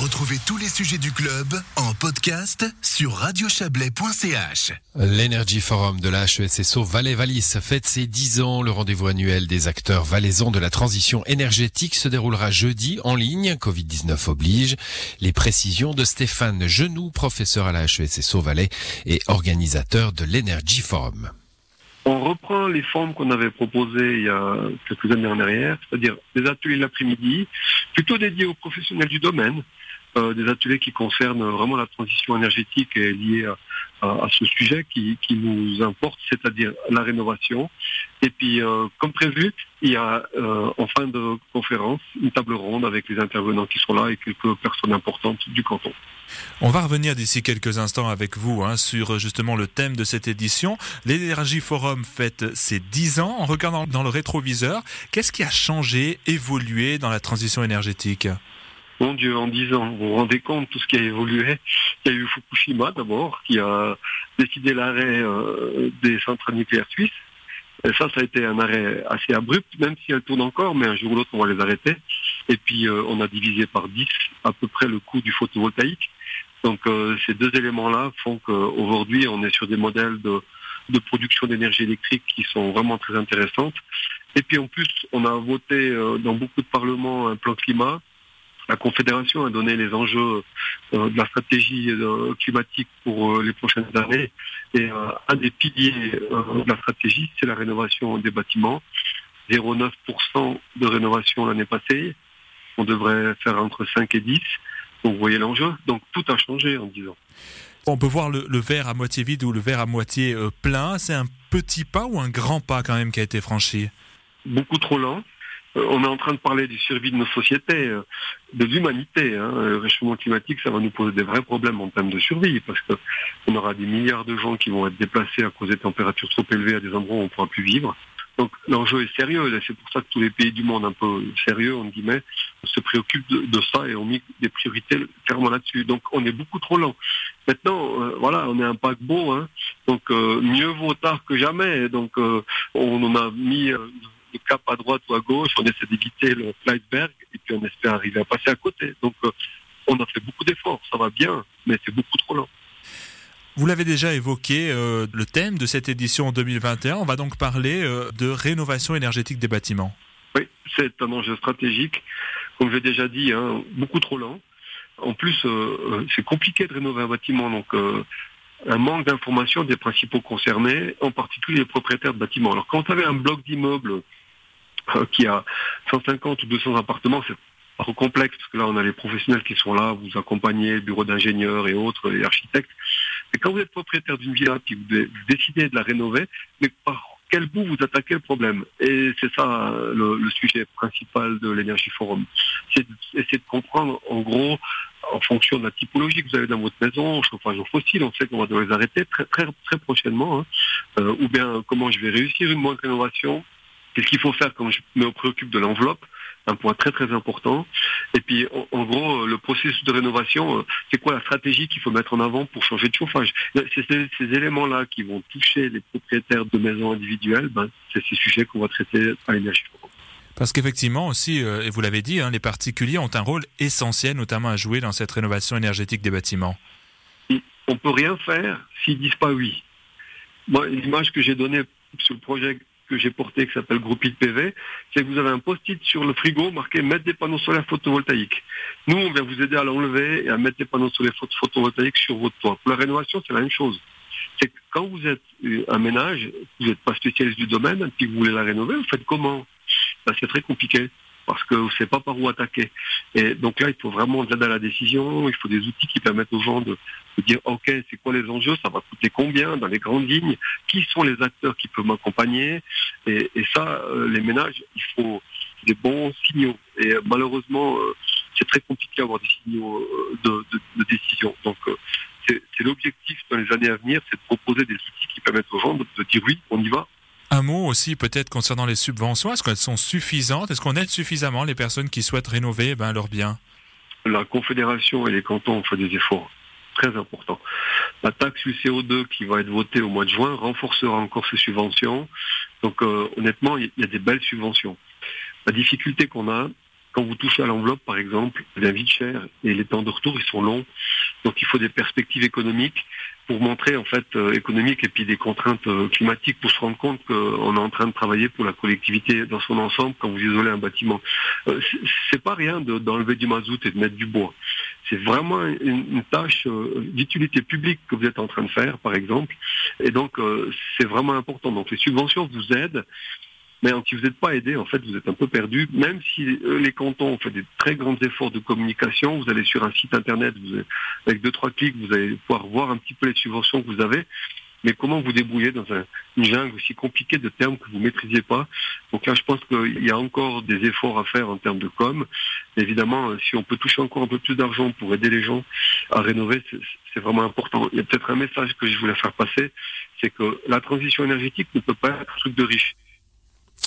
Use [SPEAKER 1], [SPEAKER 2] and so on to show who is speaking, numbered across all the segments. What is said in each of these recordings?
[SPEAKER 1] Retrouvez tous les sujets du club en podcast sur radiochablais.ch.
[SPEAKER 2] L'Energy Forum de la HESSO Valais-Valis fête ses 10 ans. Le rendez-vous annuel des acteurs valaisans de la transition énergétique se déroulera jeudi en ligne. Covid-19 oblige. Les précisions de Stéphane Genoux, professeur à la HESSO Valais et organisateur de l'Energy Forum.
[SPEAKER 3] On reprend les formes qu'on avait proposées il y a quelques années en arrière, c'est-à-dire des ateliers l'après-midi, plutôt dédiés aux professionnels du domaine, des ateliers qui concernent vraiment la transition énergétique et liée à, ce sujet qui, nous importe, c'est-à-dire la rénovation. Et puis, euh, comme prévu, il y a euh, en fin de conférence une table ronde avec les intervenants qui sont là et quelques personnes importantes du canton.
[SPEAKER 4] On va revenir d'ici quelques instants avec vous hein, sur justement le thème de cette édition. L'Énergie Forum fête ses 10 ans. En regardant dans le rétroviseur, qu'est-ce qui a changé, évolué dans la transition énergétique?
[SPEAKER 3] Mon Dieu, en 10 ans, vous vous rendez compte tout ce qui a évolué? Il y a eu Fukushima d'abord, qui a décidé l'arrêt euh, des centrales nucléaires suisses. Et ça, ça a été un arrêt assez abrupt, même si elles tournent encore, mais un jour ou l'autre, on va les arrêter. Et puis, euh, on a divisé par 10 à peu près le coût du photovoltaïque. Donc, euh, ces deux éléments-là font qu'aujourd'hui, on est sur des modèles de, de production d'énergie électrique qui sont vraiment très intéressantes. Et puis, en plus, on a voté dans beaucoup de parlements un plan climat la Confédération a donné les enjeux euh, de la stratégie euh, climatique pour euh, les prochaines années. Et un des piliers de la stratégie, c'est la rénovation des bâtiments. 0,9% de rénovation l'année passée. On devrait faire entre 5 et 10. Donc vous voyez l'enjeu. Donc tout a changé en 10 ans.
[SPEAKER 4] On peut voir le, verre à moitié vide ou le verre à moitié plein. C'est un petit pas ou un grand pas quand même qui a été franchi?
[SPEAKER 3] Beaucoup trop lent. Euh, on est en train de parler du survie de nos sociétés, euh, de l'humanité. Hein. Le réchauffement climatique, ça va nous poser des vrais problèmes en termes de survie, parce qu'on aura des milliards de gens qui vont être déplacés à cause des températures trop élevées à des endroits où on ne pourra plus vivre. Donc l'enjeu est sérieux, et c'est pour ça que tous les pays du monde un peu sérieux, on guillemets, se préoccupent de, ça et ont mis des priorités clairement là-dessus. Donc on est beaucoup trop lent. Maintenant, euh, voilà, on est un paquebot, hein, donc mieux vaut tard que jamais. Donc on en a mis le cap à droite ou à gauche, on essaie d'éviter le l'iceberg et puis on espère arriver à passer à côté. Donc euh, on a fait beaucoup d'efforts, ça va bien, mais c'est beaucoup trop lent.
[SPEAKER 4] Vous l'avez déjà évoqué, euh, le thème de cette édition 2021, on va donc parler euh, de rénovation énergétique des bâtiments.
[SPEAKER 3] Oui, c'est un enjeu stratégique, comme j'ai déjà dit, hein, beaucoup trop lent. En plus, c'est compliqué de rénover un bâtiment, donc un manque d'information des principaux concernés, en particulier les propriétaires de bâtiments. Alors quand vous avez un bloc d'immeubles qui a 150 ou 200 appartements, c'est trop complexe, parce que là, on a les professionnels qui sont là, vous accompagnez, bureau d'ingénieurs et autres, et architectes. Mais quand vous êtes propriétaire d'une villa, puis vous, décidez de la rénover, mais par quel bout vous attaquez le problème? Et c'est ça le, sujet principal de l'énergie forum. C'est d'essayer de comprendre, en gros, en fonction de la typologie que vous avez dans votre maison, chauffage au fossile, on sait qu'on va devoir les arrêter très très très prochainement, hein. euh, ou bien comment je vais réussir une bonne rénovation Qu'est-ce qu'il faut faire quand je me préoccupe de l'enveloppe? Un point très très important. Et puis en, gros, le processus de rénovation, euh, c'est quoi la stratégie qu'il faut mettre en avant pour changer de chauffage? C'est ces, éléments-là qui vont toucher les propriétaires de maisons individuelles, ben, c'est ces sujets qu'on va traiter à l'énergie.
[SPEAKER 4] Parce qu'effectivement aussi, euh, et vous l'avez dit, hein, les particuliers ont un rôle essentiel notamment à jouer dans cette rénovation énergétique des bâtiments.
[SPEAKER 3] On peut rien faire s'ils disent pas oui. Moi, l'image que j'ai donnée sur le projet que j'ai porté qui s'appelle Groupit PV, c'est que vous avez un post-it sur le frigo marqué mettre des panneaux solaires photovoltaïques. Nous, on vient vous aider à l'enlever et à mettre des panneaux solaires photovoltaïques sur votre toit. Pour la rénovation, c'est la même chose. C'est que quand vous êtes euh, un ménage, vous n'êtes pas spécialiste du domaine, et puis vous voulez la rénover, vous faites comment? Ben, C'est très compliqué parce que vous ne savez pas par où attaquer. Et donc là, il faut vraiment de l'aide à la décision, il faut des outils qui permettent aux gens de, dire, OK, c'est quoi les enjeux, ça va coûter combien dans les grandes lignes, qui sont les acteurs qui peuvent m'accompagner. Et, ça, euh, les ménages, il faut des bons signaux. Et euh, malheureusement, euh, c'est très compliqué d'avoir des signaux de, décision. Donc, c'est l'objectif dans les années à venir, c'est de proposer des outils qui permettent aux gens de dire oui, on y va,
[SPEAKER 4] un mot aussi peut-être concernant les subventions. Est-ce qu'elles sont suffisantes? Est-ce qu'on aide suffisamment les personnes qui souhaitent rénover ben, leurs biens?
[SPEAKER 3] La Confédération et les cantons ont fait des efforts très importants. La taxe sur CO2 qui va être votée au mois de juin renforcera encore ces subventions. Donc euh, honnêtement, il y a des belles subventions. La difficulté qu'on a, quand vous touchez à l'enveloppe, par exemple, ça devient vite cher et les temps de retour, ils sont longs. Donc il faut des perspectives économiques pour montrer en fait euh, économique et puis des contraintes euh, climatiques pour se rendre compte qu'on est en train de travailler pour la collectivité dans son ensemble quand vous isolez un bâtiment. Euh, c'est pas rien d'enlever du mazout et de mettre du bois. C'est vraiment une, tâche d'utilité publique que vous êtes en train de faire, par exemple. Et donc c'est vraiment important. Donc les subventions vous aident mais si vous n'êtes pas aidé, en fait, vous êtes un peu perdu. Même si les cantons ont fait des très grands efforts de communication, vous allez sur un site internet, vous avec deux trois clics, vous allez pouvoir voir un petit peu les subventions que vous avez. Mais comment vous débrouiller dans un, une jungle aussi compliquée de termes que vous ne maîtrisez pas? Donc là, je pense qu'il y a encore des efforts à faire en termes de com. Évidemment, si on peut toucher encore un peu plus d'argent pour aider les gens à rénover, c'est vraiment important. Il y a peut-être un message que je voulais faire passer, c'est que la transition énergétique ne peut pas être un truc de riche.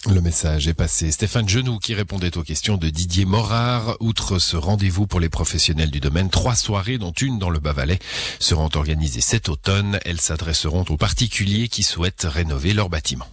[SPEAKER 2] Le message est passé. Stéphane Genoux qui répondait aux questions de Didier Morard. Outre ce rendez-vous pour les professionnels du domaine, trois soirées, dont une dans le Bas-Valais, seront organisées cet automne. Elles s'adresseront aux particuliers qui souhaitent rénover leur bâtiment.